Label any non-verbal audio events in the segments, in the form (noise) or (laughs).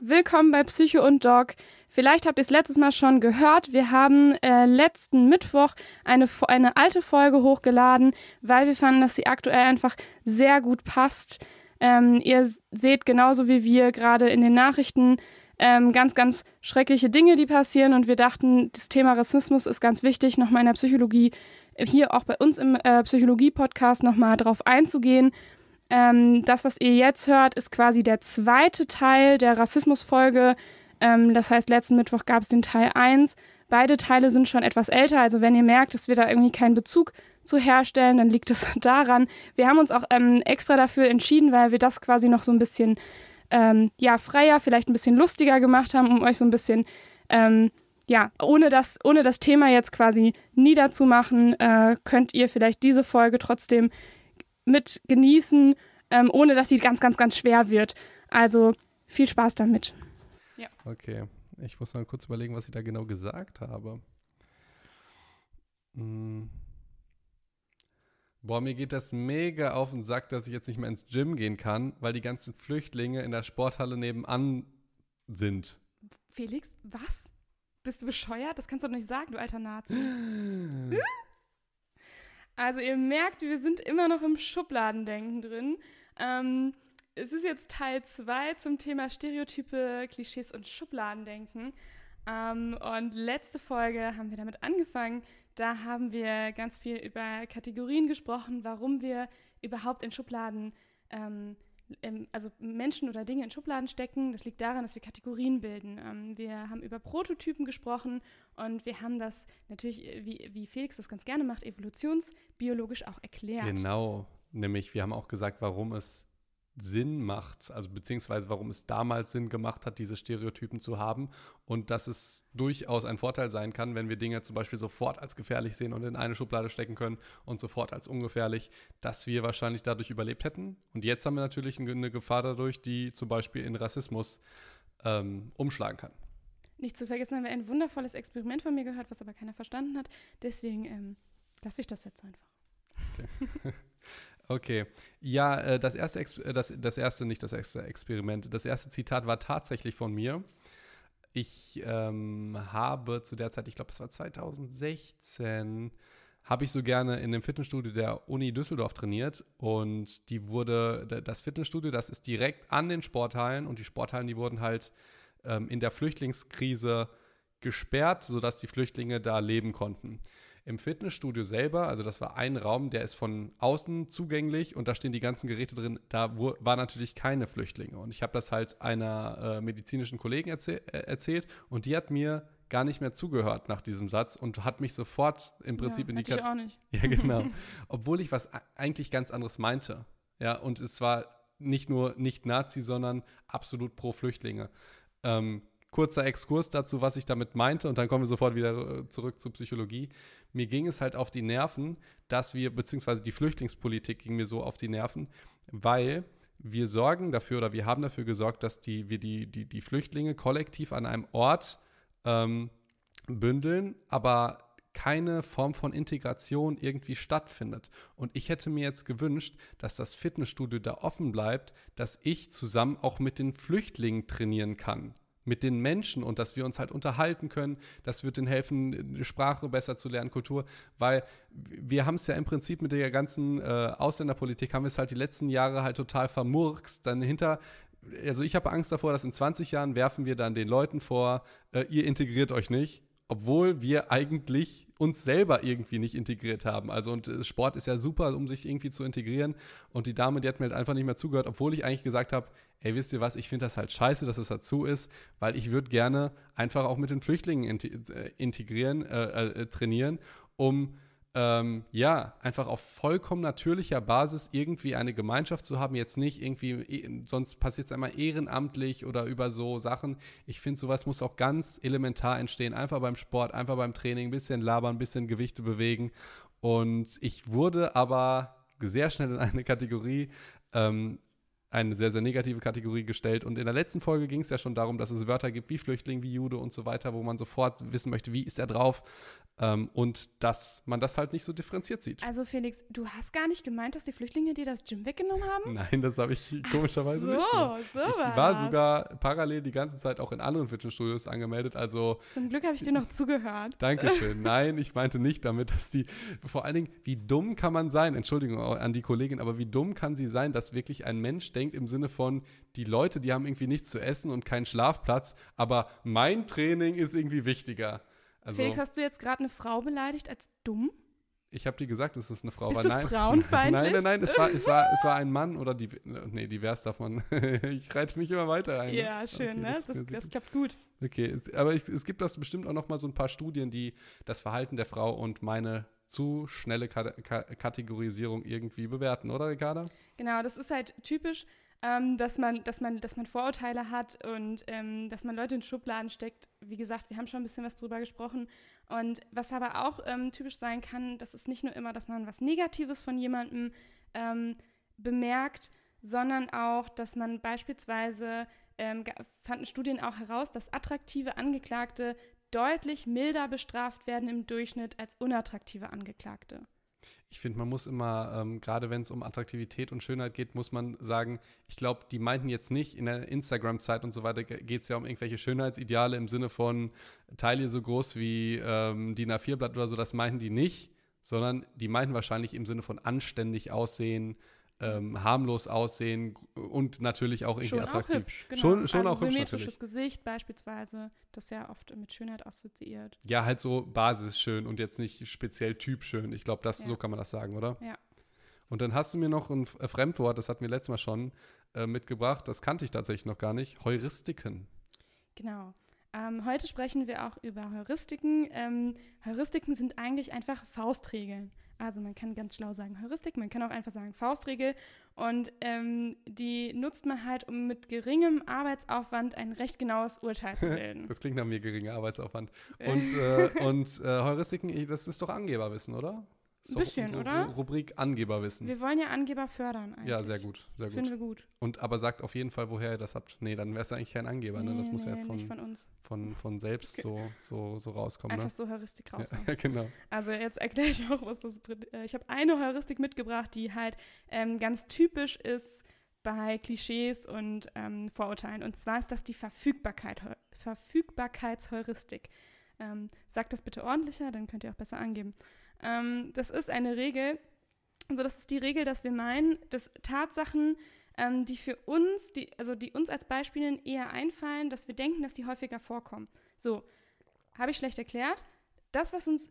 Willkommen bei Psycho und Dog. Vielleicht habt ihr es letztes Mal schon gehört. Wir haben äh, letzten Mittwoch eine, eine alte Folge hochgeladen, weil wir fanden, dass sie aktuell einfach sehr gut passt. Ähm, ihr seht genauso wie wir gerade in den Nachrichten ähm, ganz, ganz schreckliche Dinge, die passieren. Und wir dachten, das Thema Rassismus ist ganz wichtig, nochmal in der Psychologie, hier auch bei uns im äh, Psychologie-Podcast nochmal drauf einzugehen. Ähm, das, was ihr jetzt hört, ist quasi der zweite Teil der Rassismusfolge. Ähm, das heißt, letzten Mittwoch gab es den Teil 1. Beide Teile sind schon etwas älter, also wenn ihr merkt, dass wir da irgendwie keinen Bezug zu herstellen, dann liegt es (laughs) daran. Wir haben uns auch ähm, extra dafür entschieden, weil wir das quasi noch so ein bisschen ähm, ja, freier, vielleicht ein bisschen lustiger gemacht haben, um euch so ein bisschen, ähm, ja, ohne das, ohne das Thema jetzt quasi niederzumachen, äh, könnt ihr vielleicht diese Folge trotzdem mit genießen, ähm, ohne dass sie ganz, ganz, ganz schwer wird. Also viel Spaß damit. Ja. Okay, ich muss mal kurz überlegen, was ich da genau gesagt habe. Hm. Boah, mir geht das mega auf den Sack, dass ich jetzt nicht mehr ins Gym gehen kann, weil die ganzen Flüchtlinge in der Sporthalle nebenan sind. Felix, was? Bist du bescheuert? Das kannst du doch nicht sagen, du alter Nazi. (gasps) (laughs) also ihr merkt, wir sind immer noch im Schubladendenken drin. Ähm, es ist jetzt Teil 2 zum Thema Stereotype, Klischees und Schubladendenken. Ähm, und letzte Folge haben wir damit angefangen, da haben wir ganz viel über Kategorien gesprochen, warum wir überhaupt in Schubladen, ähm, also Menschen oder Dinge in Schubladen stecken. Das liegt daran, dass wir Kategorien bilden. Ähm, wir haben über Prototypen gesprochen und wir haben das natürlich, äh, wie, wie Felix das ganz gerne macht, evolutionsbiologisch auch erklärt. Genau, nämlich wir haben auch gesagt, warum es Sinn macht, also beziehungsweise warum es damals Sinn gemacht hat, diese Stereotypen zu haben und dass es durchaus ein Vorteil sein kann, wenn wir Dinge zum Beispiel sofort als gefährlich sehen und in eine Schublade stecken können und sofort als ungefährlich, dass wir wahrscheinlich dadurch überlebt hätten. Und jetzt haben wir natürlich eine Gefahr dadurch, die zum Beispiel in Rassismus ähm, umschlagen kann. Nicht zu vergessen haben wir ein wundervolles Experiment von mir gehört, was aber keiner verstanden hat. Deswegen ähm, lasse ich das jetzt einfach. Okay. (laughs) Okay. Ja, äh, das erste, äh, das, das erste, nicht das erste Experiment, das erste Zitat war tatsächlich von mir. Ich ähm, habe zu der Zeit, ich glaube, es war 2016, habe ich so gerne in dem Fitnessstudio der Uni Düsseldorf trainiert und die wurde, das Fitnessstudio, das ist direkt an den Sporthallen und die Sporthallen, die wurden halt ähm, in der Flüchtlingskrise gesperrt, sodass die Flüchtlinge da leben konnten. Im Fitnessstudio selber, also das war ein Raum, der ist von außen zugänglich und da stehen die ganzen Geräte drin. Da war natürlich keine Flüchtlinge. Und ich habe das halt einer äh, medizinischen Kollegin erzäh äh, erzählt und die hat mir gar nicht mehr zugehört nach diesem Satz und hat mich sofort im Prinzip ja, in die Kategorie. Ich auch nicht. Ja, genau. (laughs) Obwohl ich was eigentlich ganz anderes meinte. Ja, und es war nicht nur nicht Nazi, sondern absolut pro Flüchtlinge. Ähm, kurzer Exkurs dazu, was ich damit meinte, und dann kommen wir sofort wieder äh, zurück zur Psychologie mir ging es halt auf die Nerven, dass wir, beziehungsweise die Flüchtlingspolitik ging mir so auf die Nerven, weil wir sorgen dafür oder wir haben dafür gesorgt, dass die, wir die, die, die Flüchtlinge kollektiv an einem Ort ähm, bündeln, aber keine Form von Integration irgendwie stattfindet. Und ich hätte mir jetzt gewünscht, dass das Fitnessstudio da offen bleibt, dass ich zusammen auch mit den Flüchtlingen trainieren kann mit den Menschen und dass wir uns halt unterhalten können. Das wird ihnen helfen, Sprache besser zu lernen, Kultur, weil wir haben es ja im Prinzip mit der ganzen äh, Ausländerpolitik, haben wir es halt die letzten Jahre halt total vermurkst. Dann hinter, also ich habe Angst davor, dass in 20 Jahren werfen wir dann den Leuten vor, äh, ihr integriert euch nicht obwohl wir eigentlich uns selber irgendwie nicht integriert haben. Also und äh, Sport ist ja super, um sich irgendwie zu integrieren. Und die Dame, die hat mir halt einfach nicht mehr zugehört, obwohl ich eigentlich gesagt habe, ey, wisst ihr was, ich finde das halt scheiße, dass es dazu ist, weil ich würde gerne einfach auch mit den Flüchtlingen äh, integrieren, äh, äh, trainieren, um ähm, ja, einfach auf vollkommen natürlicher Basis irgendwie eine Gemeinschaft zu haben, jetzt nicht irgendwie, eh, sonst passiert es einmal ehrenamtlich oder über so Sachen. Ich finde, sowas muss auch ganz elementar entstehen. Einfach beim Sport, einfach beim Training, ein bisschen labern, ein bisschen Gewichte bewegen. Und ich wurde aber sehr schnell in eine Kategorie ähm, eine sehr, sehr negative Kategorie gestellt. Und in der letzten Folge ging es ja schon darum, dass es Wörter gibt wie Flüchtling, wie Jude und so weiter, wo man sofort wissen möchte, wie ist er drauf. Ähm, und dass man das halt nicht so differenziert sieht. Also Felix, du hast gar nicht gemeint, dass die Flüchtlinge dir das Gym weggenommen haben? (laughs) Nein, das habe ich komischerweise so, nicht. Gemacht. So, ich war sogar parallel die ganze Zeit auch in anderen Fitnessstudios angemeldet. Also Zum Glück habe ich dir noch zugehört. (laughs) Dankeschön. (laughs) Nein, ich meinte nicht damit, dass die, vor allen Dingen, wie dumm kann man sein, Entschuldigung an die Kollegin, aber wie dumm kann sie sein, dass wirklich ein Mensch denkt im Sinne von, die Leute, die haben irgendwie nichts zu essen und keinen Schlafplatz, aber mein Training ist irgendwie wichtiger. Also, Felix, hast du jetzt gerade eine Frau beleidigt als dumm? Ich habe dir gesagt, es eine Frau Bist. Du nein, frauenfeindlich? (laughs) nein, nein, nein, es war, es war, es war ein Mann oder die. Nee, divers darf man. (laughs) ich reite mich immer weiter ein. Ja, schön, okay, ne? Das, das, das, klappt gut. Okay, aber ich, es gibt das bestimmt auch noch mal so ein paar Studien, die das Verhalten der Frau und meine zu schnelle Ka Ka Kategorisierung irgendwie bewerten, oder Ricarda? Genau, das ist halt typisch ähm, dass, man, dass, man, dass man Vorurteile hat und ähm, dass man Leute in Schubladen steckt. Wie gesagt, wir haben schon ein bisschen was drüber gesprochen. Und was aber auch ähm, typisch sein kann, das ist nicht nur immer, dass man was Negatives von jemandem ähm, bemerkt, sondern auch, dass man beispielsweise, ähm, fanden Studien auch heraus, dass attraktive Angeklagte deutlich milder bestraft werden im Durchschnitt als unattraktive Angeklagte. Ich finde, man muss immer, ähm, gerade wenn es um Attraktivität und Schönheit geht, muss man sagen, ich glaube, die meinten jetzt nicht, in der Instagram-Zeit und so weiter geht es ja um irgendwelche Schönheitsideale im Sinne von Taille so groß wie ähm, DIN A4-Blatt oder so, das meinten die nicht, sondern die meinten wahrscheinlich im Sinne von anständig aussehen, ähm, harmlos aussehen und natürlich auch irgendwie schon attraktiv. Auch hübsch, genau. Schon, schon also auch hübsch symmetrisches natürlich. Gesicht beispielsweise, das ja oft mit Schönheit assoziiert. Ja, halt so basisschön und jetzt nicht speziell typschön. Ich glaube, ja. so kann man das sagen, oder? Ja. Und dann hast du mir noch ein Fremdwort, das hatten wir letztes Mal schon äh, mitgebracht, das kannte ich tatsächlich noch gar nicht, Heuristiken. Genau. Ähm, heute sprechen wir auch über Heuristiken. Ähm, Heuristiken sind eigentlich einfach Faustregeln. Also man kann ganz schlau sagen Heuristik, man kann auch einfach sagen Faustregel. Und ähm, die nutzt man halt, um mit geringem Arbeitsaufwand ein recht genaues Urteil zu (laughs) bilden. das klingt nach mir geringer Arbeitsaufwand. (laughs) Und, äh, und äh, Heuristiken, das ist doch Angeberwissen, oder? Ein bisschen, oder? Rubrik Angeberwissen. Wir wollen ja Angeber fördern eigentlich. Ja, sehr gut, sehr gut. Finden wir gut. Und aber sagt auf jeden Fall, woher ihr das habt. Nee, dann wäre es eigentlich kein Angeber, nee, ne? Das muss nee, ja von, von uns. Von, von selbst so, so, so rauskommen. Einfach ne? so Heuristik raus. Ja, (laughs) genau. Also jetzt erkläre ich auch, was das. Äh, ich habe eine Heuristik mitgebracht, die halt ähm, ganz typisch ist bei Klischees und ähm, Vorurteilen. Und zwar ist das die Verfügbarkeit, Verfügbarkeitsheuristik. Ähm, sagt das bitte ordentlicher, dann könnt ihr auch besser angeben. Ähm, das ist eine Regel, also das ist die Regel, dass wir meinen, dass Tatsachen, ähm, die für uns, die, also die uns als Beispielen eher einfallen, dass wir denken, dass die häufiger vorkommen. So, habe ich schlecht erklärt? Das, was uns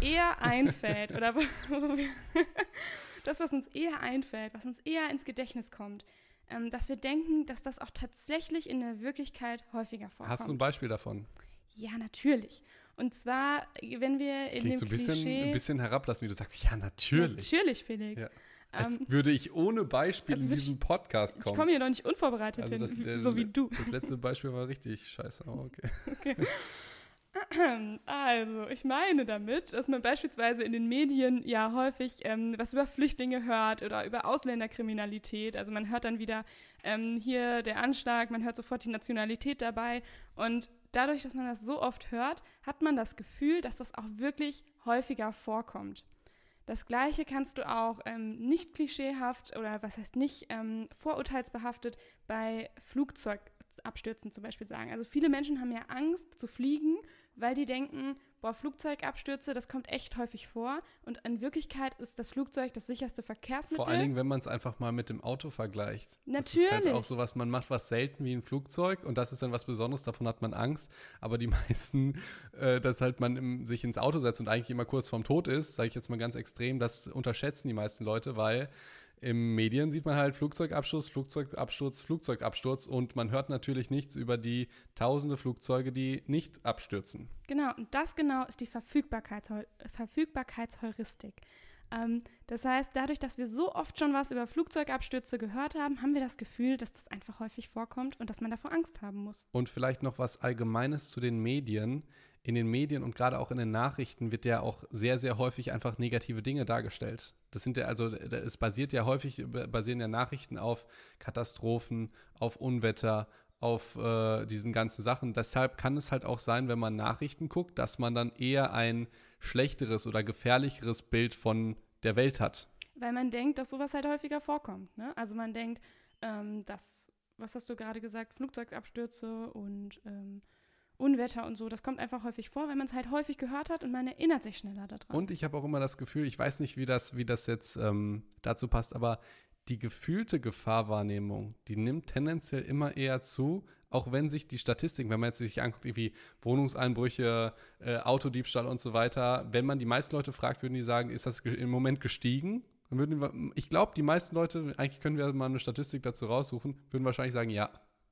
eher (laughs) einfällt, oder (laughs) das, was uns eher einfällt, was uns eher ins Gedächtnis kommt, ähm, dass wir denken, dass das auch tatsächlich in der Wirklichkeit häufiger vorkommt. Hast du ein Beispiel davon? Ja, natürlich. Und zwar, wenn wir in Klingt dem so ein bisschen, Klischee, ein bisschen herablassen, wie du sagst, ja, natürlich. Natürlich, Felix. Ja. Als Ähm, würde ich ohne Beispiel in diesen Podcast ich kommen. komme hier noch nicht unvorbereitet Also hin, das, der, so wie du. Das letzte Beispiel war richtig scheiße. Oh, okay. (laughs) (clears throat) Also, ich meine damit, dass man beispielsweise in den Medien ja häufig ähm, was über Flüchtlinge hört oder über Ausländerkriminalität. Also man hört dann wieder ähm, hier der Anschlag, man hört sofort die Nationalität dabei. Und dadurch, dass man das so oft hört, hat man das Gefühl, dass das auch wirklich häufiger vorkommt. Das Gleiche kannst du auch ähm, nicht klischeehaft oder was heißt nicht ähm, vorurteilsbehaftet bei Flugzeugabstürzen zum Beispiel sagen. Also viele Menschen haben ja Angst zu fliegen, weil die denken, boah, Flugzeugabstürze, das kommt echt häufig vor. Und in Wirklichkeit ist das Flugzeug das sicherste Verkehrsmittel. Vor allen Dingen, wenn man es einfach mal mit dem Auto vergleicht. Natürlich. Das ist halt auch so was, man macht was selten wie ein Flugzeug und das ist dann was Besonderes, davon hat man Angst. Aber die (laughs) meisten, äh, dass halt man im, sich ins Auto setzt und eigentlich immer kurz vorm Tod ist, sage ich jetzt mal ganz extrem, das unterschätzen die meisten Leute, weil im Medien sieht man halt Flugzeugabsturz, Flugzeugabsturz, Flugzeugabsturz und man hört natürlich nichts über die tausende Flugzeuge, die nicht abstürzen. Genau, und das genau ist die Verfügbarkeitsheu Verfügbarkeitsheuristik. Ähm, das heißt, dadurch, dass wir so oft schon was über Flugzeugabstürze gehört haben, haben wir das Gefühl, dass das einfach häufig vorkommt und dass man davor Angst haben muss. Und vielleicht noch was Allgemeines zu den Medien. In den Medien und gerade auch in den Nachrichten wird ja auch sehr, sehr häufig einfach negative Dinge dargestellt. Das sind ja, also es basiert ja häufig, basieren ja Nachrichten auf Katastrophen, auf Unwetter, auf äh, diesen ganzen Sachen. Deshalb kann es halt auch sein, wenn man Nachrichten guckt, dass man dann eher ein schlechteres oder gefährlicheres Bild von der Welt hat. Weil man denkt, dass sowas halt häufiger vorkommt. Ne? Also man denkt, ähm, dass, was hast du gerade gesagt, Flugzeugabstürze und ähm, Unwetter und so, das kommt einfach häufig vor, weil man es halt häufig gehört hat und man erinnert sich schneller daran. Und ich habe auch immer das Gefühl, ich weiß nicht, wie das, wie das jetzt ähm, dazu passt, aber die gefühlte Gefahrwahrnehmung, die nimmt tendenziell immer eher zu, auch wenn sich die Statistiken, wenn man jetzt sich anguckt, wie Wohnungseinbrüche, äh, Autodiebstahl und so weiter, wenn man die meisten Leute fragt, würden die sagen, ist das im Moment gestiegen? Würden wir, ich glaube, die meisten Leute, eigentlich können wir mal eine Statistik dazu raussuchen, würden wahrscheinlich sagen, ja,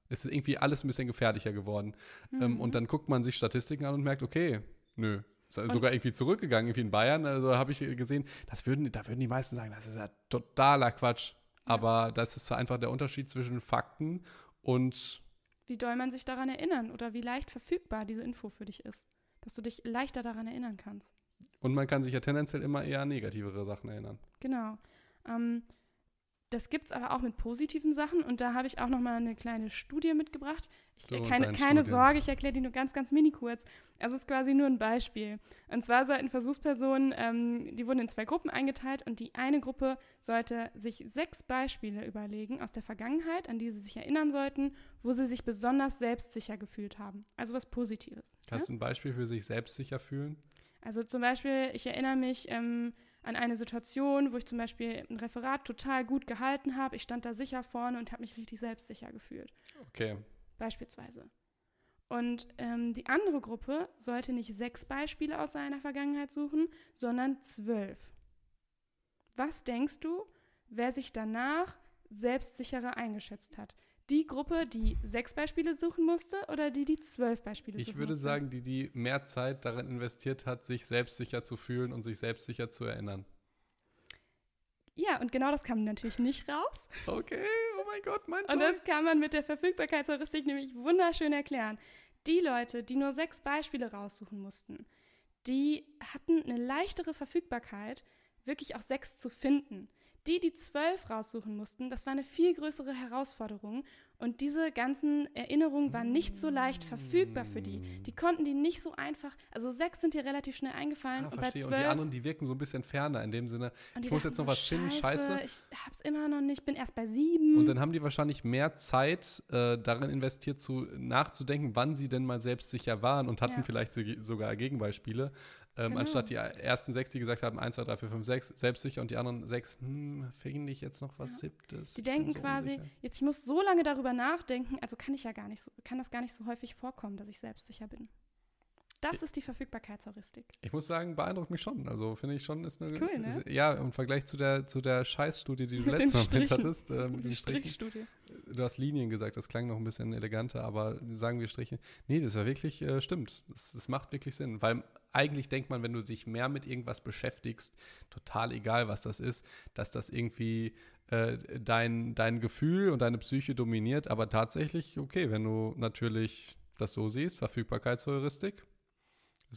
es ist irgendwie alles ein bisschen gefährlicher geworden. Ähm, mhm. Ähm, und dann guckt man sich Statistiken an und merkt, okay, nö. Ist sogar irgendwie zurückgegangen, irgendwie in Bayern. Also habe ich gesehen, das würden, da würden die meisten sagen, das ist ja totaler Quatsch. Ja. Aber das ist einfach der Unterschied zwischen Fakten und. Wie doll man sich daran erinnern oder wie leicht verfügbar diese Info für dich ist. Dass du dich leichter daran erinnern kannst. Und man kann sich ja tendenziell immer eher an negativere Sachen erinnern. Genau. Ähm, das gibt es aber auch mit positiven Sachen und da habe ich auch noch mal eine kleine Studie mitgebracht. Ich, so, keine, keine Sorge, ich erkläre die nur ganz, ganz mini kurz. Also es ist quasi nur ein Beispiel. Und zwar sollten Versuchspersonen, ähm, die wurden in zwei Gruppen eingeteilt und die eine Gruppe sollte sich sechs Beispiele überlegen aus der Vergangenheit, an die sie sich erinnern sollten, wo sie sich besonders selbstsicher gefühlt haben. Also was Positives. Hast ja? du ein Beispiel für sich selbstsicher fühlen? Also zum Beispiel, ich erinnere mich, ähm, an eine Situation, wo ich zum Beispiel ein Referat total gut gehalten habe. Ich stand da sicher vorne und habe mich richtig selbstsicher gefühlt. Okay. Beispielsweise. Und ähm, die andere Gruppe sollte nicht sechs Beispiele aus seiner Vergangenheit suchen, sondern zwölf. Was denkst du, wer sich danach selbstsicherer eingeschätzt hat? Die Gruppe, die sechs Beispiele suchen musste oder die, die zwölf Beispiele ich suchen musste? Ich würde sagen, die, die mehr Zeit darin investiert hat, sich selbstsicher zu fühlen und sich selbstsicher zu erinnern. Ja, und genau das kam natürlich nicht raus. Okay, oh mein Gott, mein Und das kann man mit der Verfügbarkeitsheuristik nämlich wunderschön erklären. Die Leute, die nur sechs Beispiele raussuchen mussten, die hatten eine leichtere Verfügbarkeit, wirklich auch sechs zu finden. Die, die zwölf raussuchen mussten, das war eine viel größere Herausforderung. Und diese ganzen Erinnerungen waren nicht so leicht verfügbar für die. Die konnten die nicht so einfach. Also sechs sind hier relativ schnell eingefallen. Ah, und, bei zwölf, und die anderen, die wirken so ein bisschen ferner in dem Sinne. Ich muss jetzt noch so, was finden, scheiße. Ich hab's immer noch nicht, bin erst bei sieben. Und dann haben die wahrscheinlich mehr Zeit äh, darin investiert, zu, nachzudenken, wann sie denn mal selbstsicher waren und hatten ja. vielleicht sogar Gegenbeispiele. Ähm, genau. Anstatt die ersten sechs, die gesagt haben, 1, 2, 3, 4, 5, 6, selbstsicher und die anderen sechs, hm, finde ich jetzt noch was ja. Siebtes. Die denken so quasi, unsicher. jetzt ich muss so lange darüber nachdenken, also kann ich ja gar nicht so, kann das gar nicht so häufig vorkommen, dass ich selbstsicher bin. Das ist die Verfügbarkeitsheuristik. Ich muss sagen, beeinruckt mich schon. Also finde ich schon, ist eine. Ist cool, ne? Ist, ja, im Vergleich zu der, zu der Scheißstudie, die du (laughs) letztes Mal mit hattest. Äh, mit die Strichstudie. Du hast Linien gesagt, das klang noch ein bisschen eleganter, aber sagen wir Striche. Nee, das war wirklich, äh, stimmt. Das, das macht wirklich Sinn. Weil eigentlich denkt man, wenn du dich mehr mit irgendwas beschäftigst, total egal, was das ist, dass das irgendwie äh, dein, dein Gefühl und deine Psyche dominiert. Aber tatsächlich, okay, wenn du natürlich das so siehst, Verfügbarkeitsheuristik,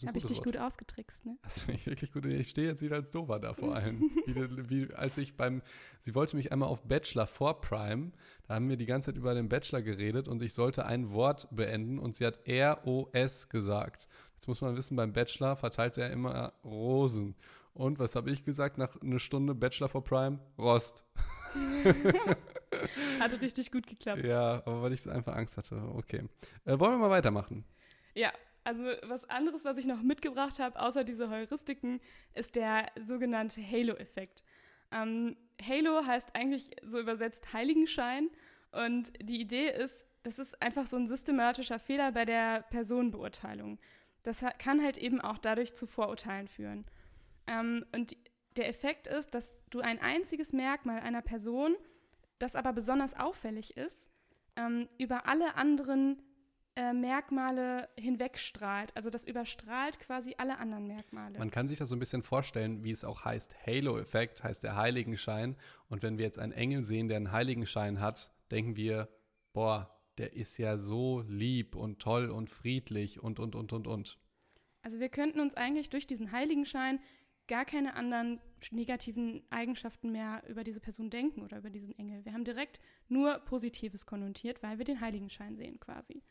habe ich dich Wort. gut ausgetrickst, ne? Das finde ich wirklich gut. Ich stehe jetzt wieder als Dover da vor allem. wie, (laughs) wie, als ich beim, sie wollte mich einmal auf Bachelor vor Prime, da haben wir die ganze Zeit über den Bachelor geredet und ich sollte ein Wort beenden und sie hat R-O-S gesagt. Muss man wissen, beim Bachelor verteilt er immer Rosen. Und was habe ich gesagt nach einer Stunde Bachelor for Prime? Rost. (laughs) hatte richtig gut geklappt. Ja, aber weil ich so einfach Angst hatte. Okay. Äh, wollen wir mal weitermachen? Ja, also was anderes, was ich noch mitgebracht habe, außer diese Heuristiken, ist der sogenannte Halo-Effekt. Ähm, Halo heißt eigentlich so übersetzt Heiligenschein. Und die Idee ist, das ist einfach so ein systematischer Fehler bei der Personenbeurteilung das kann halt eben auch dadurch zu Vorurteilen führen. Ähm, und der Effekt ist, dass du ein einziges Merkmal einer Person, das aber besonders auffällig ist, ähm, über alle anderen äh, Merkmale hinwegstrahlt. Also das überstrahlt quasi alle anderen Merkmale. Man kann sich das so ein bisschen vorstellen, wie es auch heißt. Halo-Effekt heißt der Heiligenschein. Und wenn wir jetzt einen Engel sehen, der einen Heiligenschein hat, denken wir, boah, der ist ja so lieb und toll und friedlich und, und, und, und, und. Also wir könnten uns eigentlich durch diesen Heiligenschein gar keine anderen negativen Eigenschaften mehr über diese Person denken oder über diesen Engel. Wir haben direkt nur Positives konnotiert, weil wir den Heiligenschein sehen quasi.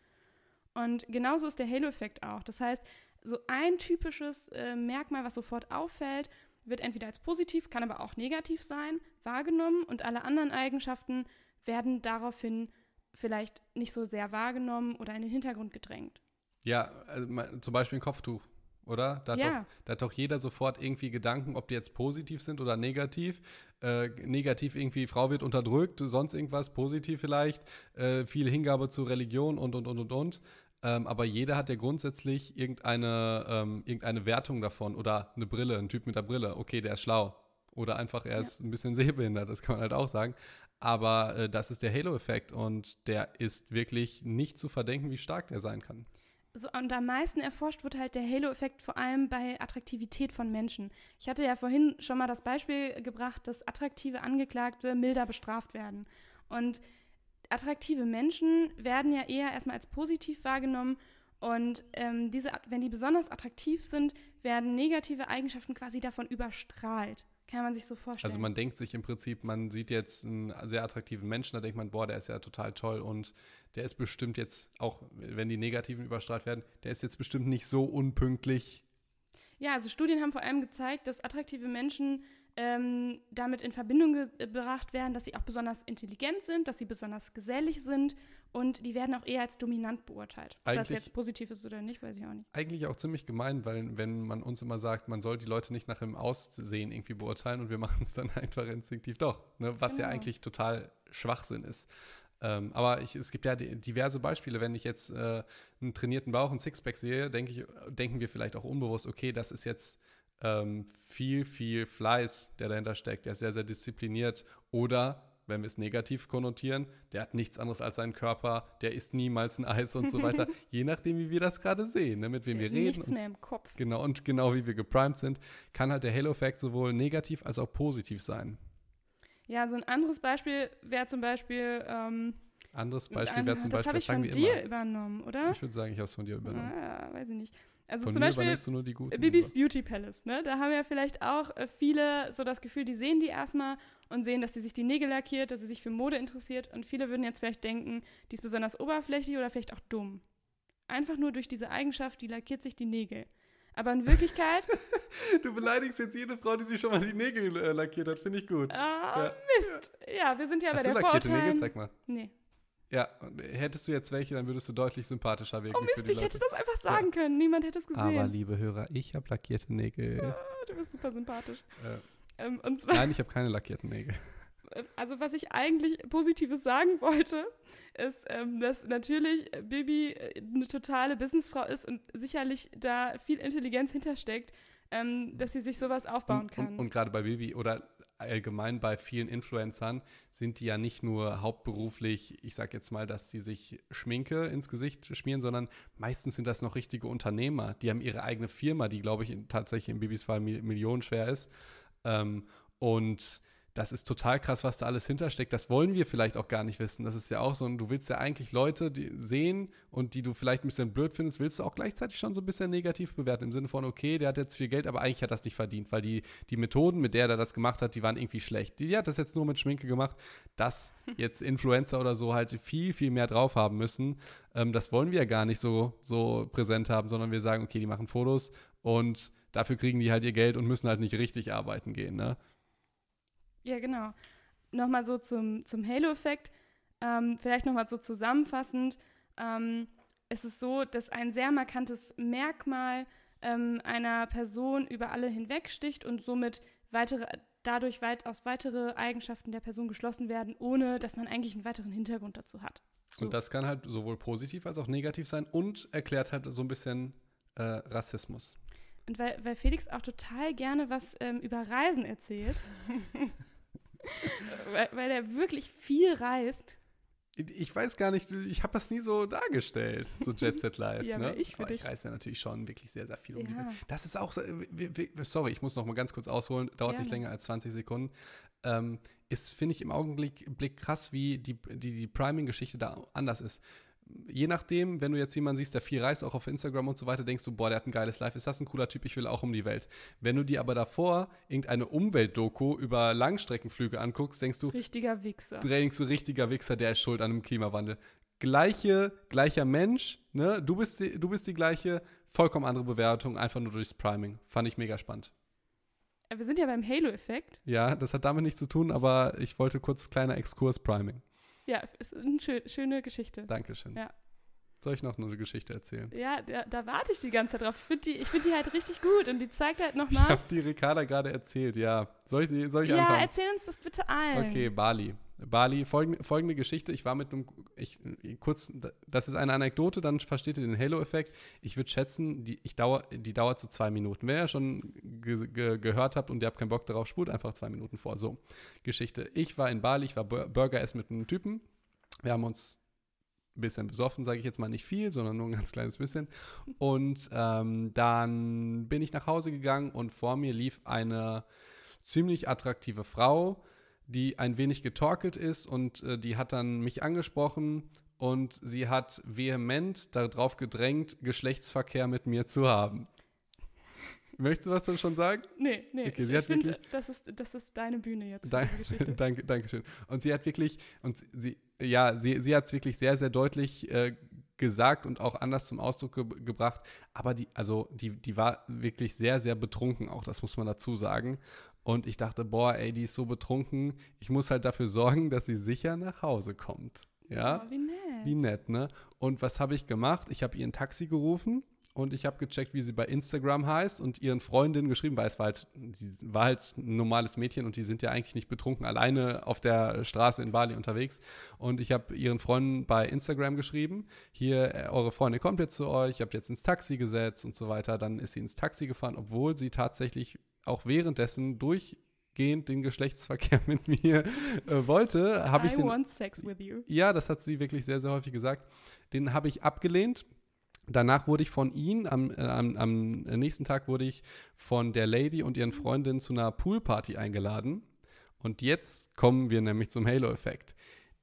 Und genauso ist der Halo-Effekt auch. Das heißt, so ein typisches äh, Merkmal, was sofort auffällt, wird entweder als positiv, kann aber auch negativ sein, wahrgenommen und alle anderen Eigenschaften werden daraufhin vielleicht nicht so sehr wahrgenommen oder in den Hintergrund gedrängt. Ja, also, zum Beispiel ein Kopftuch oder? Da hat, ja. doch, da hat doch jeder sofort irgendwie Gedanken, ob die jetzt positiv sind oder negativ. Äh, negativ irgendwie, Frau wird unterdrückt, sonst irgendwas, positiv vielleicht, äh, viel Hingabe zur Religion und, und, und, und, und. Ähm, aber jeder hat ja grundsätzlich irgendeine, ähm, irgendeine Wertung davon oder eine Brille, ein Typ mit der Brille. Okay, der ist schlau. Oder einfach, er ja. ist ein bisschen (laughs) sehbehindert, das kann man halt auch sagen. Aber äh, das ist der Halo-Effekt und der ist wirklich nicht zu verdenken, wie stark der sein kann so, und am meisten erforscht wird halt der Halo-Effekt vor allem bei Attraktivität von Menschen. Ich hatte ja vorhin schon mal das Beispiel gebracht, dass attraktive Angeklagte milder bestraft werden. Und attraktive Menschen werden ja eher erstmal als positiv wahrgenommen. Und ähm, diese, wenn die besonders attraktiv sind, werden negative Eigenschaften quasi davon überstrahlt. Kann man sich so vorstellen. Also man denkt sich im Prinzip, man sieht jetzt einen sehr attraktiven Menschen, da denkt man, boah, der ist ja total toll und der ist bestimmt jetzt, auch wenn die Negativen überstrahlt werden, der ist jetzt bestimmt nicht so unpünktlich. Ja, also Studien haben vor allem gezeigt, dass attraktive Menschen ähm, damit in Verbindung gebracht werden, dass sie auch besonders intelligent sind, dass sie besonders gesellig sind und die werden auch eher als dominant beurteilt. Ob das jetzt positiv ist oder nicht, weiß ich auch nicht. Eigentlich auch ziemlich gemein, weil wenn man uns immer sagt, man soll die Leute nicht nach dem Aussehen irgendwie beurteilen und wir (laughs) machen es dann einfach instinktiv doch, ne? was genau. ja eigentlich total Schwachsinn ist. Ähm, aber ich, es gibt ja diverse Beispiele. Wenn ich jetzt äh, einen trainierten Bauch, einen Sixpack sehe, denke ich, denken wir vielleicht auch unbewusst, okay, das ist jetzt ähm, viel, viel Fleiß, der dahinter steckt. Der ist sehr, sehr diszipliniert. Oder, wenn wir es negativ konnotieren, der hat nichts anderes als seinen Körper, der isst niemals ein Eis und so weiter. (laughs) Je nachdem, wie wir das gerade sehen, ne, mit wem wir reden. Nichts mehr im Kopf. Genau, und genau wie wir geprimed sind, kann halt der Halo-Effekt sowohl negativ als auch positiv sein. Ja, so ein anderes Beispiel wäre zum Beispiel. Ähm, anderes Beispiel wäre zum das Beispiel. Das habe ich von dir immer. übernommen, oder? Ich würde sagen, ich habe es von dir übernommen. Ah, weiß ich nicht. Also Von zum Beispiel Bibis Beauty Palace, ne? Da haben ja vielleicht auch äh, viele so das Gefühl, die sehen die erstmal und sehen, dass sie sich die Nägel lackiert, dass sie sich für Mode interessiert und viele würden jetzt vielleicht denken, die ist besonders oberflächlich oder vielleicht auch dumm. Einfach nur durch diese Eigenschaft, die lackiert sich die Nägel. Aber in Wirklichkeit. (laughs) du beleidigst jetzt jede Frau, die sich schon mal die Nägel äh, lackiert hat, finde ich gut. Ah, ja. Mist. Ja, wir sind ja Hast bei der du lackierte Nägel? Zeig mal. Nee. Ja, hättest du jetzt welche, dann würdest du deutlich sympathischer wirken. Oh Mist, ich hätte das einfach sagen ja. können. Niemand hätte es gesehen. Aber liebe Hörer, ich habe lackierte Nägel. Ah, du bist super sympathisch. Äh, ähm, Nein, ich habe keine lackierten Nägel. (laughs) Also was ich eigentlich Positives sagen wollte, ist, ähm, dass natürlich Bibi äh, eine totale Businessfrau ist und sicherlich da viel Intelligenz hintersteckt, ähm, dass sie sich sowas aufbauen und, kann. Und, und gerade bei Bibi oder allgemein bei vielen Influencern sind die ja nicht nur hauptberuflich, ich sag jetzt mal, dass sie sich Schminke ins Gesicht schmieren, sondern meistens sind das noch richtige Unternehmer. Die haben ihre eigene Firma, die, glaube ich, tatsächlich in Bibis Fall millionenschwer ist. Ähm, und das ist total krass, was da alles hintersteckt. Das wollen wir vielleicht auch gar nicht wissen. Das ist ja auch so, du willst ja eigentlich Leute die sehen und die du vielleicht ein bisschen blöd findest, willst du auch gleichzeitig schon so ein bisschen negativ bewerten. Im Sinne von, okay, der hat jetzt viel Geld, aber eigentlich hat das nicht verdient, weil die, die Methoden, mit der er das gemacht hat, die waren irgendwie schlecht. Die, die hat das jetzt nur mit Schminke gemacht, dass jetzt Influencer oder so halt viel, viel mehr drauf haben müssen. Ähm, das wollen wir ja gar nicht so, so präsent haben, sondern wir sagen, okay, die machen Fotos und dafür kriegen die halt ihr Geld und müssen halt nicht richtig arbeiten gehen, ne? Ja, genau. Nochmal so zum, zum Halo-Effekt. Ähm, vielleicht nochmal so zusammenfassend. Ähm, es ist so, dass ein sehr markantes Merkmal ähm, einer Person über alle hinwegsticht und somit weitere, dadurch weitaus weitere Eigenschaften der Person geschlossen werden, ohne dass man eigentlich einen weiteren Hintergrund dazu hat. So. Und das kann halt sowohl positiv als auch negativ sein und erklärt halt so ein bisschen äh, Rassismus. Und weil, weil Felix auch total gerne was ähm, über Reisen erzählt, (laughs) (laughs) weil, weil er wirklich viel reist. Ich weiß gar nicht, ich habe das nie so dargestellt, so Jet Set (laughs) Live. ja, ne? ich, aber ich reise ja natürlich schon wirklich sehr, sehr viel um ja. die Das ist auch so, sorry, ich muss noch mal ganz kurz ausholen, dauert Gerne. nicht länger als 20 Sekunden. Ähm, ist, finde ich, im Augenblick Blick krass, wie die, die, die Priming-Geschichte da anders ist. Je nachdem, wenn du jetzt jemanden siehst, der viel reist, auch auf Instagram und so weiter, denkst du, boah, der hat ein geiles Life, ist das ein cooler Typ, ich will auch um die Welt. Wenn du dir aber davor irgendeine Umweltdoku über Langstreckenflüge anguckst, denkst du, richtiger Wichser. Denkst du, richtiger Wichser, der ist schuld an dem Klimawandel. Gleiche, gleicher Mensch, ne? Du bist die, du bist die gleiche, vollkommen andere Bewertung, einfach nur durchs Priming. Fand ich mega spannend. Wir sind ja beim Halo-Effekt. Ja, das hat damit nichts zu tun, aber ich wollte kurz kleiner Exkurs Priming. Ja, ist eine schön, schöne Geschichte. Dankeschön. Ja. Soll ich noch eine Geschichte erzählen? Ja, da, da warte ich die ganze Zeit drauf. Ich finde die, find die halt richtig gut und die zeigt halt Ich nochmal. habe die Ricarda gerade erzählt, ja. Soll ich, sie, soll ich Ja, anfangen? erzähl uns das bitte allen. Okay, Bali. Bali, folgende, folgende Geschichte. Ich war mit einem, ich, kurz, das ist eine Anekdote, dann versteht ihr den Halo-Effekt. Ich würde schätzen, die, ich dauer, die dauert so zwei Minuten. Wenn ihr schon ge, ge, gehört habt und ihr habt keinen Bock darauf, spult einfach zwei Minuten vor. So, Geschichte. Ich war in Bali, ich war Bur- Burger essen mit einem Typen. Wir haben uns ein bisschen besoffen, sage ich jetzt mal nicht viel, sondern nur ein ganz kleines bisschen. Und ähm, dann bin ich nach Hause gegangen und vor mir lief eine ziemlich attraktive Frau, die ein wenig getorkelt ist und äh, die hat dann mich angesprochen und sie hat vehement darauf gedrängt, Geschlechtsverkehr mit mir zu haben. Möchtest du was dann schon sagen? Nee, nee. Okay, ich sie hat ich finde, das ist, das ist deine Bühne jetzt Dank, (laughs) danke, danke schön. Und sie hat wirklich, und sie, ja, sie, sie hat es wirklich sehr, sehr deutlich äh, gesagt und auch anders zum Ausdruck ge gebracht. Aber die, also die, die war wirklich sehr, sehr betrunken, auch das muss man dazu sagen. Und ich dachte, boah, ey, die ist so betrunken, ich muss halt dafür sorgen, dass sie sicher nach Hause kommt. Ja, Oh, wie nett. wie nett, ne? Und was habe ich gemacht? Ich habe ihr ein Taxi gerufen und ich habe gecheckt, wie sie bei Instagram heißt und ihren Freundinnen geschrieben, weil es war halt, sie war halt ein normales Mädchen und die sind ja eigentlich nicht betrunken, alleine auf der Straße in Bali unterwegs. Und ich habe ihren Freunden bei Instagram geschrieben, hier, äh, eure Freundin kommt jetzt zu euch, ich habe jetzt ins Taxi gesetzt und so weiter. Dann ist sie ins Taxi gefahren, obwohl sie tatsächlich auch währenddessen durchgehend den Geschlechtsverkehr (laughs) mit mir äh, wollte, habe ich den want sex with you. ja, das hat sie wirklich sehr, sehr häufig gesagt. Den habe ich abgelehnt. Danach wurde ich von ihnen, am, äh, am, am nächsten Tag wurde ich von der Lady und ihren Freundinnen zu einer Poolparty eingeladen. Und jetzt kommen wir nämlich zum Halo-Effekt.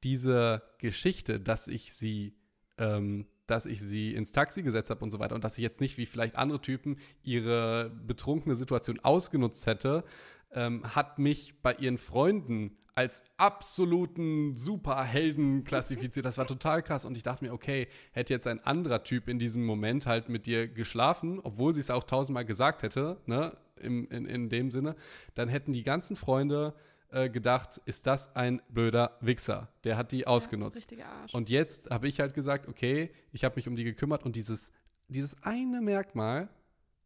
Diese Geschichte, dass ich sie, ähm, dass ich sie ins Taxi gesetzt habe und so weiter und dass ich jetzt nicht wie vielleicht andere Typen ihre betrunkene Situation ausgenutzt hätte, ähm, hat mich bei ihren Freunden als absoluten Superhelden klassifiziert. Das war total krass. Und ich dachte mir, okay, hätte jetzt ein anderer Typ in diesem Moment halt mit dir geschlafen, obwohl sie es auch tausendmal gesagt hätte, ne, Im, in, in dem Sinne, dann hätten die ganzen Freunde äh, gedacht, ist das ein blöder Wichser. Der hat die ausgenutzt. Ja, richtiger Arsch. Und jetzt habe ich halt gesagt, okay, ich habe mich um die gekümmert und dieses, dieses eine Merkmal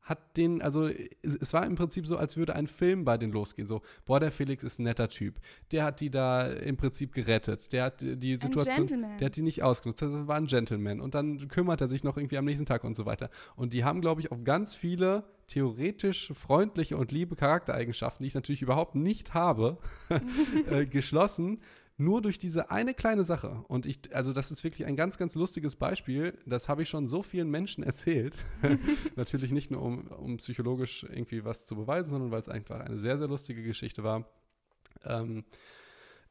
hat den, also es, war im Prinzip so, als würde ein Film bei denen losgehen. So, boah, der Felix ist ein netter Typ. Der hat die da im Prinzip gerettet. Der hat die- Situation, der hat die nicht ausgenutzt. Das war ein Gentleman. Und dann kümmert er sich noch irgendwie am nächsten Tag und so weiter. Und die haben, glaube ich, auf ganz viele theoretisch freundliche und liebe Charaktereigenschaften, die ich natürlich überhaupt nicht habe, (laughs) äh, geschlossen. Nur durch diese eine kleine Sache. Und ich, also das ist wirklich ein ganz, ganz lustiges Beispiel. Das habe ich schon so vielen Menschen (laughs) erzählt. (laughs) Natürlich nicht nur, um, um psychologisch irgendwie was zu beweisen, sondern weil es einfach eine sehr, sehr lustige Geschichte war. Ähm,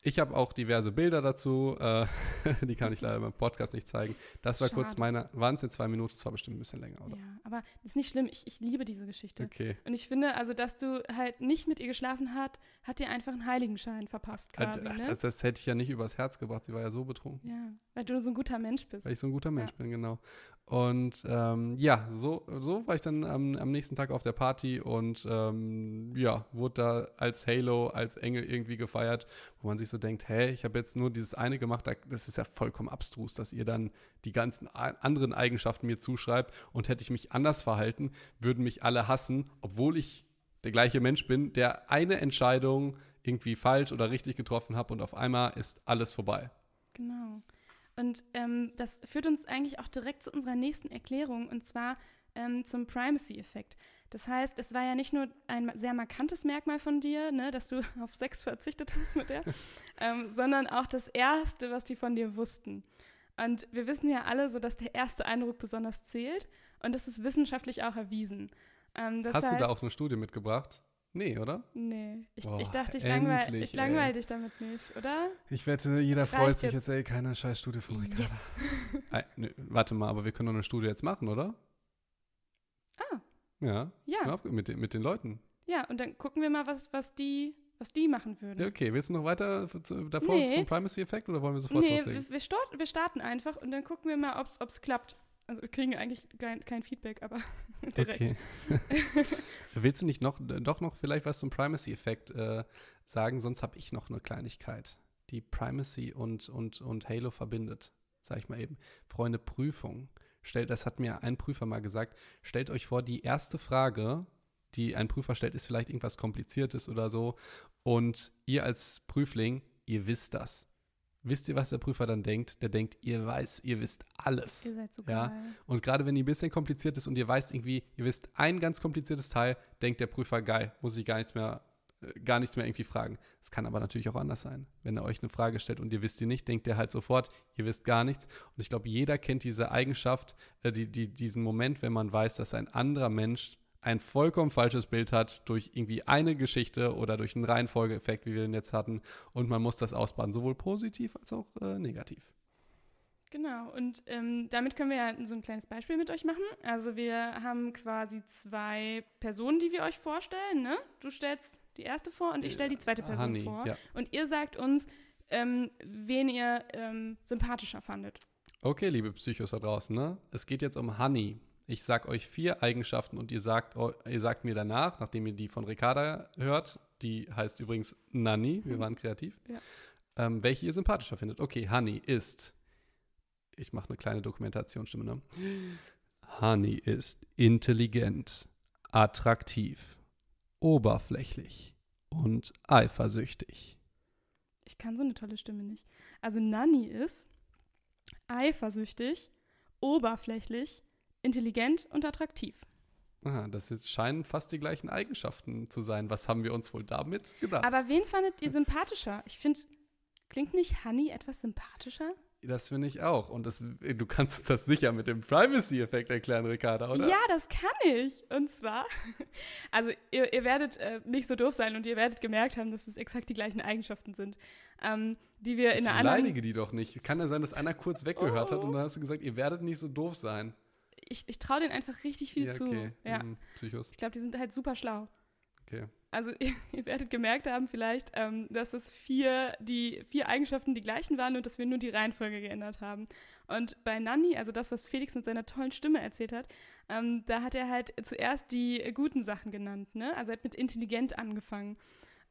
ich habe auch diverse Bilder dazu. Äh, (laughs) die kann ich leider beim Podcast nicht zeigen. Das war kurz Schade. meine, waren es jetzt zwei Minuten? Das war bestimmt ein bisschen länger, oder? Ja, aber ist nicht schlimm. Ich, ich liebe diese Geschichte. Okay. Und ich finde, also, dass du halt nicht mit ihr geschlafen hast, hat dir einfach einen Heiligenschein verpasst quasi, Ach, ne? das, das hätte ich ja nicht übers Herz gebracht. Sie war ja so betrunken. ja, weil du so ein guter Mensch bist. Weil ich so ein guter Mensch bin, genau. Und ähm, ja, so, so war ich dann am, am nächsten Tag auf der Party und ähm, ja, wurde da als Halo, als Engel irgendwie gefeiert, wo man sich so denkt, hä, ich habe jetzt nur dieses eine gemacht, da- das ist ja vollkommen abstrus, dass ihr dann die ganzen anderen Eigenschaften mir zuschreibt und hätte ich mich anders verhalten, würden mich alle hassen, obwohl ich der gleiche Mensch bin, der eine Entscheidung irgendwie falsch oder richtig getroffen habe und auf einmal ist alles vorbei. Genau. Und ähm, das führt uns eigentlich auch direkt zu unserer nächsten Erklärung und zwar ähm, zum Primacy-Effekt. Das heißt, es war ja nicht nur ein sehr markantes Merkmal von dir, ne, dass du (laughs) auf Sex verzichtet hast mit der, (laughs) ähm, sondern auch das Erste, was die von dir wussten. Und wir wissen ja alle so, dass der erste Eindruck besonders zählt und das ist wissenschaftlich auch erwiesen. Ähm, Hast heißt, du da auch eine Studie mitgebracht? Nee, oder? Nee. Ich, Boah, ich dachte, ich langweile endlich, ich langweil dich damit nicht, oder? Ich wette, jeder Reicht freut sich jetzt. jetzt, ey, keine scheiß Studie von Ricarda. Yes. (laughs) Ei, nö, warte mal, aber wir können doch eine Studie jetzt machen, oder? Ah. Ja. Ja, Mit, den- mit den Leuten. ja, und dann gucken wir mal, was, was, die, was die machen würden. Okay. Willst du noch weiter davor Nee. zum Primacy-Effekt oder wollen wir sofort nee, loslegen? wir, wir starten einfach und dann gucken wir mal, ob es klappt. Also wir kriegen eigentlich kein, kein Feedback, aber (laughs) direkt. Okay. (laughs) Willst du nicht noch, doch noch vielleicht was zum Primacy-Effekt äh, sagen? Sonst habe ich noch eine Kleinigkeit, die Primacy und, und, und Halo verbindet. Sag ich mal eben. Freunde, Prüfung. Stellt, das hat mir ein Prüfer mal gesagt. Stellt euch vor, die erste Frage, die ein Prüfer stellt, ist vielleicht irgendwas Kompliziertes oder so. Und ihr als Prüfling, ihr wisst das. Wisst ihr, was der Prüfer dann denkt? Der denkt, ihr weiß, ihr wisst alles. Ihr seid so Ja. geil. Und gerade wenn die ein bisschen kompliziert ist und ihr weißt irgendwie, ihr wisst ein ganz kompliziertes Teil, denkt der Prüfer, geil, muss ich gar nichts mehr, äh, gar nichts mehr irgendwie fragen. Es kann aber natürlich auch anders sein. Wenn er euch eine Frage stellt und ihr wisst die nicht, denkt er halt sofort, ihr wisst gar nichts. Und ich glaube, jeder kennt diese Eigenschaft, äh, die, die, diesen Moment, wenn man weiß, dass ein anderer Mensch ein vollkommen falsches Bild hat durch irgendwie eine Geschichte oder durch einen Reihenfolgeeffekt, wie wir den jetzt hatten. Und man muss das ausbaden, sowohl positiv als auch äh, negativ. Genau, und ähm, damit können wir ja so ein kleines Beispiel mit euch machen. Also wir haben quasi zwei Personen, die wir euch vorstellen. Ne? Du stellst die erste vor und ich stelle die zweite Person Honey, vor. ja. Und ihr sagt uns, ähm, wen ihr ähm, sympathischer fandet. Okay, liebe Psychos da draußen, ne? Es geht jetzt um Honey. Ich sag euch vier Eigenschaften und ihr sagt, ihr sagt mir danach, nachdem ihr die von Ricarda hört, die heißt übrigens Nanny, wir waren kreativ, Ja. ähm, welche ihr sympathischer findet. Okay, Honey ist, ich mache eine kleine Dokumentationsstimme, ne? Honey ist intelligent, attraktiv, oberflächlich und eifersüchtig. Ich kann so eine tolle Stimme nicht. Also Nanny ist eifersüchtig, oberflächlich, intelligent und attraktiv. Aha, das scheinen fast die gleichen Eigenschaften zu sein. Was haben wir uns wohl damit gedacht? Aber wen fandet ihr sympathischer? Ich finde, klingt nicht Honey etwas sympathischer? Das finde ich auch. Und das, du kannst uns das sicher mit dem Privacy-Effekt erklären, Ricarda, oder? Ja, das kann ich. Und zwar, (laughs) also ihr, ihr werdet äh, nicht so doof sein und ihr werdet gemerkt haben, dass es exakt die gleichen Eigenschaften sind, ähm, die wir in Jetzt einer anderen. beleidige die doch nicht. Kann ja sein, dass einer kurz weggehört hat Oh. und dann hast du gesagt, ihr werdet nicht so doof sein. Ich, ich traue denen einfach richtig viel ja, zu. okay. Ja, Hm, Psychos. ich glaube, die sind halt super schlau. Okay. Also (laughs) ihr, ihr werdet gemerkt haben vielleicht, ähm, dass es vier, die vier Eigenschaften die gleichen waren und dass wir nur die Reihenfolge geändert haben. Und bei Nanny, also das, was Felix mit seiner tollen Stimme erzählt hat, ähm, da hat er halt zuerst die guten Sachen genannt, ne? Also er hat mit intelligent angefangen.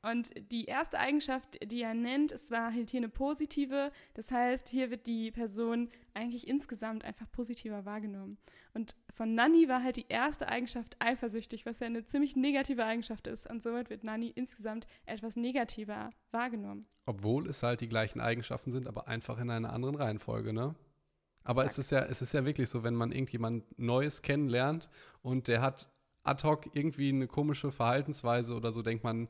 Und die erste Eigenschaft, die er nennt, es war halt hier eine positive. Das heißt, hier wird die Person eigentlich insgesamt einfach positiver wahrgenommen. Und von Nanny war halt die erste Eigenschaft eifersüchtig, was ja eine ziemlich negative Eigenschaft ist. Und somit wird Nanny insgesamt etwas negativer wahrgenommen. Obwohl es halt die gleichen Eigenschaften sind, aber einfach in einer anderen Reihenfolge, ne? Aber es ist, ja, es ist ja wirklich so, wenn man irgendjemand Neues kennenlernt und der hat ad hoc irgendwie eine komische Verhaltensweise oder so, denkt man,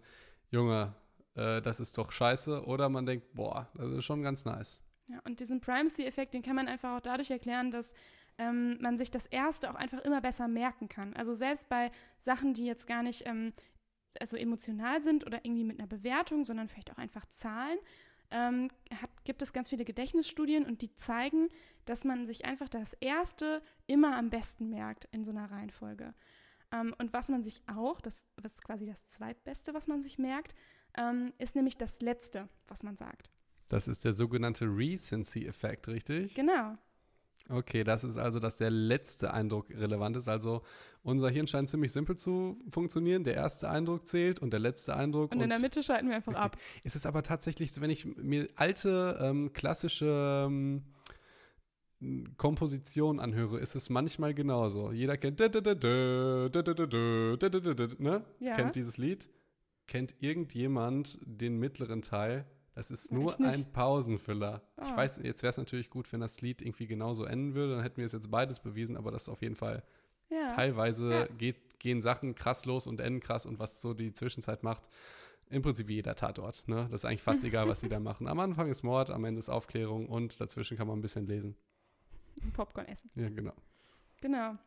Junge, äh, das ist doch scheiße. Oder man denkt, boah, das ist schon ganz nice. Ja, und diesen Primacy-Effekt, den kann man einfach auch dadurch erklären, dass ähm, man sich das Erste auch einfach immer besser merken kann. Also selbst bei Sachen, die jetzt gar nicht ähm, also emotional sind oder irgendwie mit einer Bewertung, sondern vielleicht auch einfach Zahlen, ähm, hat, gibt es ganz viele Gedächtnisstudien und die zeigen, dass man sich einfach das Erste immer am besten merkt in so einer Reihenfolge. Ähm, und was man sich auch, das was quasi das Zweitbeste, was man sich merkt, ähm, ist nämlich das Letzte, was man sagt. Das ist der sogenannte Recency-Effekt, richtig? Genau. Okay, das ist also, dass der letzte Eindruck relevant ist. Also unser Hirn scheint ziemlich simpel zu funktionieren. Der erste Eindruck zählt und der letzte Eindruck. Und in der Mitte schalten wir einfach Okay. ab. Es ist aber tatsächlich so, wenn ich mir alte ähm, klassische ähm, Kompositionen anhöre, ist es manchmal genauso. Jeder kennt ne? Ja. kennt dieses Lied. Kennt irgendjemand den mittleren Teil? Das ist nur ich ein Pausenfüller. Ich Ah. weiß, jetzt wäre es natürlich gut, wenn das Lied irgendwie genauso enden würde, dann hätten wir es jetzt beides bewiesen, aber das ist auf jeden Fall Ja. teilweise Ja. geht, gehen Sachen krass los und enden krass und was so die Zwischenzeit macht. Im Prinzip wie jeder Tatort. Ne? Das ist eigentlich fast egal, was die da machen. Am Anfang ist Mord, am Ende ist Aufklärung und dazwischen kann man ein bisschen lesen. Popcorn essen. Ja, genau. Genau.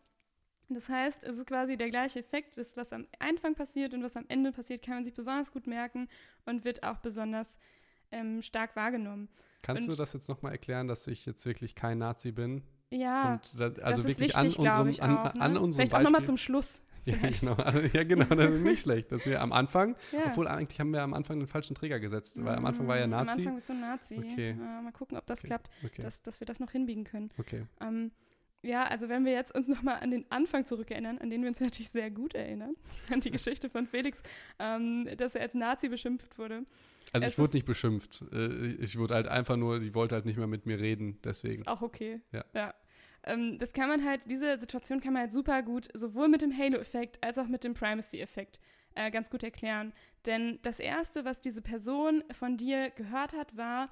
Das heißt, es ist quasi der gleiche Effekt, das, was am Anfang passiert und was am Ende passiert, kann man sich besonders gut merken und wird auch besonders ähm, stark wahrgenommen. Kannst und, du das jetzt nochmal erklären, dass ich jetzt wirklich kein Nazi bin? Ja, und da, das also ist wirklich wichtig, an unserem, ich an, auch, ne? an unserem Vielleicht Beispiel. auch nochmal zum Schluss. Ja, genau, also, ja, genau, das ist nicht schlecht, dass wir am Anfang, (laughs) Ja. obwohl eigentlich haben wir am Anfang den falschen Träger gesetzt, weil am Anfang war ja Mm, Am Nazi. Anfang bist du Nazi. Okay. Äh, mal gucken, ob das Okay, klappt, Okay, dass, dass wir das noch hinbiegen können. okay. Ähm, ja, also wenn wir jetzt uns nochmal an den Anfang zurückerinnern, an den wir uns (laughs) natürlich sehr gut erinnern, an die Geschichte von Felix, ähm, dass er als Nazi beschimpft wurde. Also Es ich wurde nicht beschimpft. Äh, Ich wurde halt einfach nur, die wollte halt nicht mehr mit mir reden, deswegen. Ist auch okay. Ja. Ähm, das kann man halt, diese Situation kann man halt super gut sowohl mit dem Halo-Effekt als auch mit dem Primacy-Effekt äh, ganz gut erklären. Denn das Erste, was diese Person von dir gehört hat, war,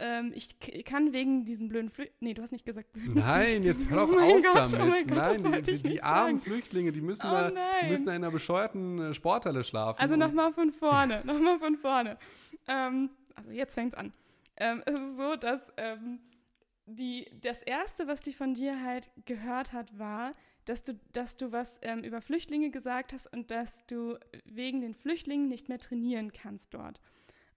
ähm, ich kann wegen diesen blöden Flü Nee, du hast nicht gesagt blöden Nein, jetzt hör doch Oh mein auf Gott, damit. oh mein Gott, nein, die, die, die armen. Flüchtlinge, die müssen, Oh da, die müssen in einer bescheuerten äh, Sporthalle schlafen. Also nochmal von vorne, (laughs) nochmal von vorne. Ähm, also jetzt fängt's an. Ähm, es ist so, dass ähm, die, das Erste, was die von dir halt gehört hat, war, dass du, dass du was ähm, über Flüchtlinge gesagt hast und dass du wegen den Flüchtlingen nicht mehr trainieren kannst dort.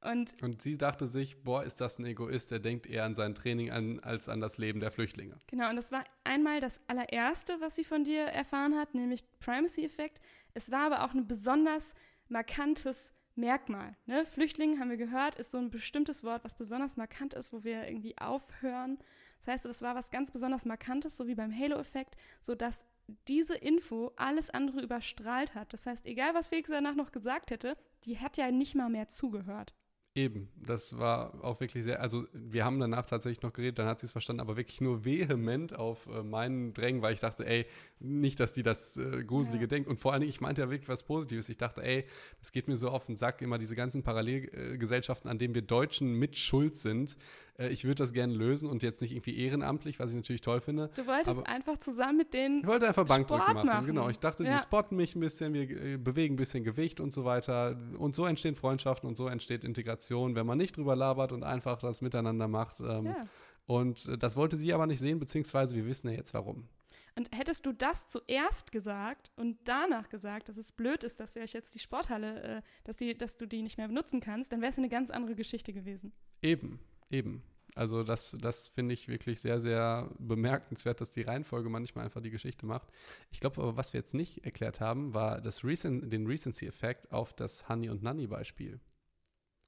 Und Und sie dachte sich, boah, ist das ein Egoist, der denkt eher an sein Training an, als an das Leben der Flüchtlinge. Genau, und das war einmal das allererste, was sie von dir erfahren hat, nämlich Primacy-Effekt. Es war aber auch ein besonders markantes Merkmal. Ne? Flüchtling, haben wir gehört, ist so ein bestimmtes Wort, was besonders markant ist, wo wir irgendwie aufhören. Das heißt, es war was ganz besonders Markantes, so wie beim Halo-Effekt, sodass diese Info alles andere überstrahlt hat. Das heißt, egal was Felix danach noch gesagt hätte, die hat ja nicht mal mehr zugehört. Eben, das war auch wirklich sehr, also wir haben danach tatsächlich noch geredet, dann hat sie es verstanden, aber wirklich nur vehement auf äh, meinen Drängen, weil ich dachte, ey, nicht, dass die das äh, Gruselige Ja. denkt. Und vor allen Dingen, ich meinte ja wirklich was Positives. Ich dachte, ey, das geht mir so auf den Sack, immer diese ganzen Parallelgesellschaften, an denen wir Deutschen mit Schuld sind. Äh, ich würde das gerne lösen und jetzt nicht irgendwie ehrenamtlich, was ich natürlich toll finde. Du wolltest einfach zusammen mit denen Ich wollte einfach Bankdrücken machen. machen. Genau, ich dachte, Ja. die spotten mich ein bisschen, wir äh, bewegen ein bisschen Gewicht und so weiter. Und so entstehen Freundschaften und so entsteht Integration, wenn man nicht drüber labert und einfach das miteinander macht. Ähm, Ja. Und äh, das wollte sie aber nicht sehen, beziehungsweise wir wissen ja jetzt warum. Und hättest du das zuerst gesagt und danach gesagt, dass es blöd ist, dass ihr euch jetzt die Sporthalle, äh, dass, die, dass du die nicht mehr benutzen kannst, dann wäre es eine ganz andere Geschichte gewesen. Eben, eben. Also das, das finde ich wirklich sehr, sehr bemerkenswert, dass die Reihenfolge manchmal einfach die Geschichte macht. Ich glaube aber, was wir jetzt nicht erklärt haben, war das Recen den Recency-Effekt auf das Honey- und Nanny-Beispiel.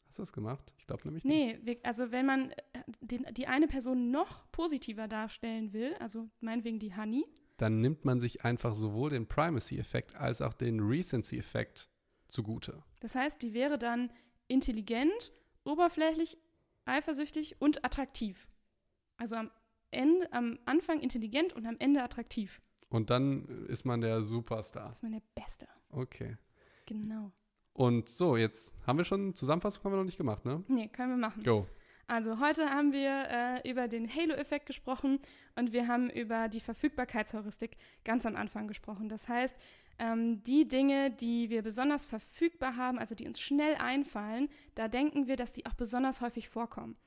Hast du das gemacht? Ich glaube nämlich nicht. Nee, also wenn man äh, den, die eine Person noch positiver darstellen will, also meinetwegen die Honey, dann nimmt man sich einfach sowohl den Primacy-Effekt als auch den Recency-Effekt zugute. das heißt, die wäre dann intelligent, oberflächlich, eifersüchtig und attraktiv. Also am Ende, am Anfang intelligent und am Ende attraktiv. Und dann ist man der Superstar. Das ist meine Beste. Okay. Genau. Und so, jetzt haben wir schon Zusammenfassung haben wir noch nicht gemacht, ne? Nee, können wir machen. Go. Also heute haben wir äh, über den Halo-Effekt gesprochen und wir haben über die Verfügbarkeitsheuristik ganz am Anfang gesprochen. Das heißt, ähm, die Dinge, die wir besonders verfügbar haben, also die uns schnell einfallen, da denken wir, dass die auch besonders häufig vorkommen.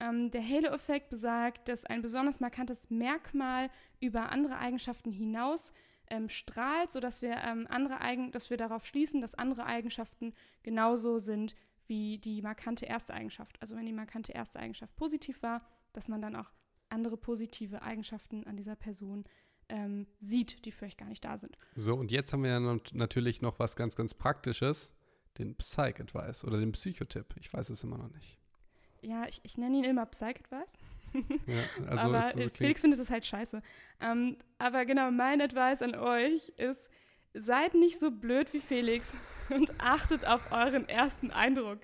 Ähm, der Halo-Effekt besagt, dass ein besonders markantes Merkmal über andere Eigenschaften hinaus ähm, strahlt, sodass wir, ähm, andere Eigen dass wir darauf schließen, dass andere Eigenschaften genauso sind wie die markante erste Eigenschaft. Also wenn die markante erste Eigenschaft positiv war, dass man dann auch andere positive Eigenschaften an dieser Person ähm, sieht, die vielleicht gar nicht da sind. So, und jetzt haben wir ja natürlich noch was ganz, ganz Praktisches, den Psych-Advice oder den Psychotipp. Ich weiß es immer noch nicht. Ja, ich, ich nenne ihn immer Psych-Advice. (laughs) Ja, also aber es, klingt- Felix findet es halt scheiße. Ähm, aber genau, mein Advice an euch ist, seid nicht so blöd wie Felix und (laughs) achtet auf euren ersten Eindruck.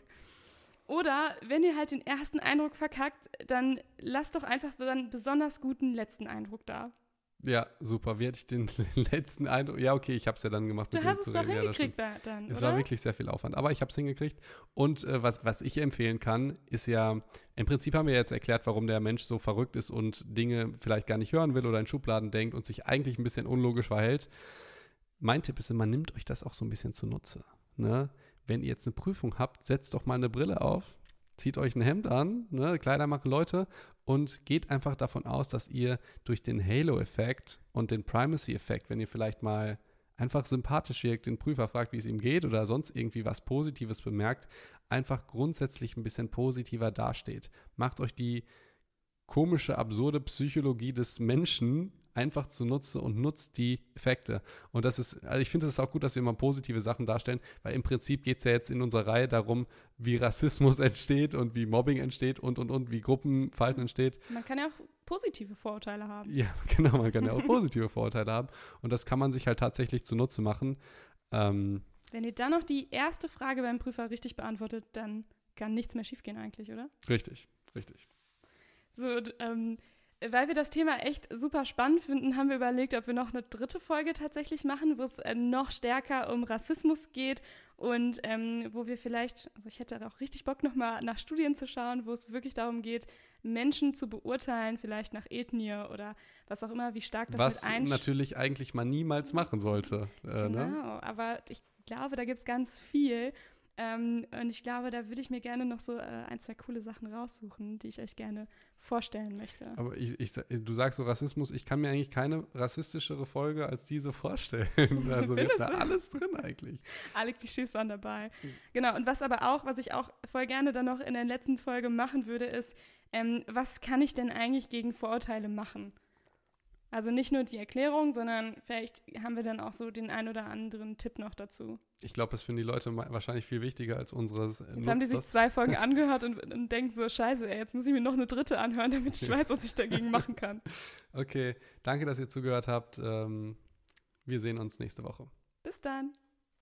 Oder wenn ihr halt den ersten Eindruck verkackt, dann lasst doch einfach einen besonders guten letzten Eindruck da. Ja, super. Wie hatte ich den (laughs) letzten Eindruck? Ja, okay, ich habe es ja dann gemacht. Du mit hast es doch reden. Ja, hingekriegt da- dann, Es oder? war wirklich sehr viel Aufwand, aber ich habe es hingekriegt. Und äh, was, was ich empfehlen kann, ist ja, im Prinzip haben wir jetzt erklärt, warum der Mensch so verrückt ist und Dinge vielleicht gar nicht hören will oder in Schubladen denkt und sich eigentlich ein bisschen unlogisch verhält. Mein Tipp ist immer, nimmt euch das auch so ein bisschen zunutze. Ne? Wenn ihr jetzt eine Prüfung habt, setzt doch mal eine Brille auf, zieht euch ein Hemd an, ne, Kleider machen Leute und geht einfach davon aus, dass ihr durch den Halo-Effekt und den Primacy-Effekt, wenn ihr vielleicht mal einfach sympathisch wirkt, den Prüfer fragt, wie es ihm geht oder sonst irgendwie was Positives bemerkt, einfach grundsätzlich ein bisschen positiver dasteht. Macht euch die komische, absurde Psychologie des Menschen einfach zunutze und nutzt die Effekte. Und das ist, also ich finde es auch gut, dass wir mal positive Sachen darstellen, weil im Prinzip geht es ja jetzt in unserer Reihe darum, wie Rassismus (laughs) entsteht und wie Mobbing entsteht und und und, wie Gruppenverhalten entsteht. Man kann ja auch positive Vorurteile haben. Ja, (laughs) genau, man kann ja auch (laughs) positive Vorurteile haben. Und das kann man sich halt tatsächlich zunutze machen. Ähm, Wenn ihr dann noch die erste Frage beim Prüfer richtig beantwortet, dann kann nichts mehr schiefgehen eigentlich, oder? Richtig, richtig. So, ähm, weil wir das Thema echt super spannend finden, haben wir überlegt, ob wir noch eine dritte Folge tatsächlich machen, wo es äh, noch stärker um Rassismus geht und ähm, wo wir vielleicht, also ich hätte auch richtig Bock, nochmal nach Studien zu schauen, wo es wirklich darum geht, Menschen zu beurteilen, vielleicht nach Ethnie oder was auch immer, wie stark das was mit einsch- natürlich eigentlich man niemals machen sollte. Äh, Genau, ne? aber ich glaube, da gibt es ganz viel. Ähm, und ich glaube, da würde ich mir gerne noch so äh, ein, zwei coole Sachen raussuchen, die ich euch gerne vorstellen möchte. Aber ich, ich, du sagst so Rassismus, ich kann mir eigentlich keine rassistischere Folge als diese vorstellen. (laughs) Also wir da alles drin eigentlich. Alle Klischees waren dabei. Genau, und was aber auch, was ich auch voll gerne dann noch in der letzten Folge machen würde, ist, ähm, was kann ich denn eigentlich gegen Vorurteile machen? Also nicht nur die Erklärung, sondern vielleicht haben wir dann auch so den ein oder anderen Tipp noch dazu. Ich glaube, das finden die Leute wahrscheinlich viel wichtiger als unseres. Jetzt haben die sich zwei Folgen angehört und, und denken so, scheiße, ey, jetzt muss ich mir noch eine dritte anhören, damit ich weiß, was ich dagegen machen kann. (laughs) Okay, danke, dass ihr zugehört habt. Ähm, wir sehen uns nächste Woche. Bis dann.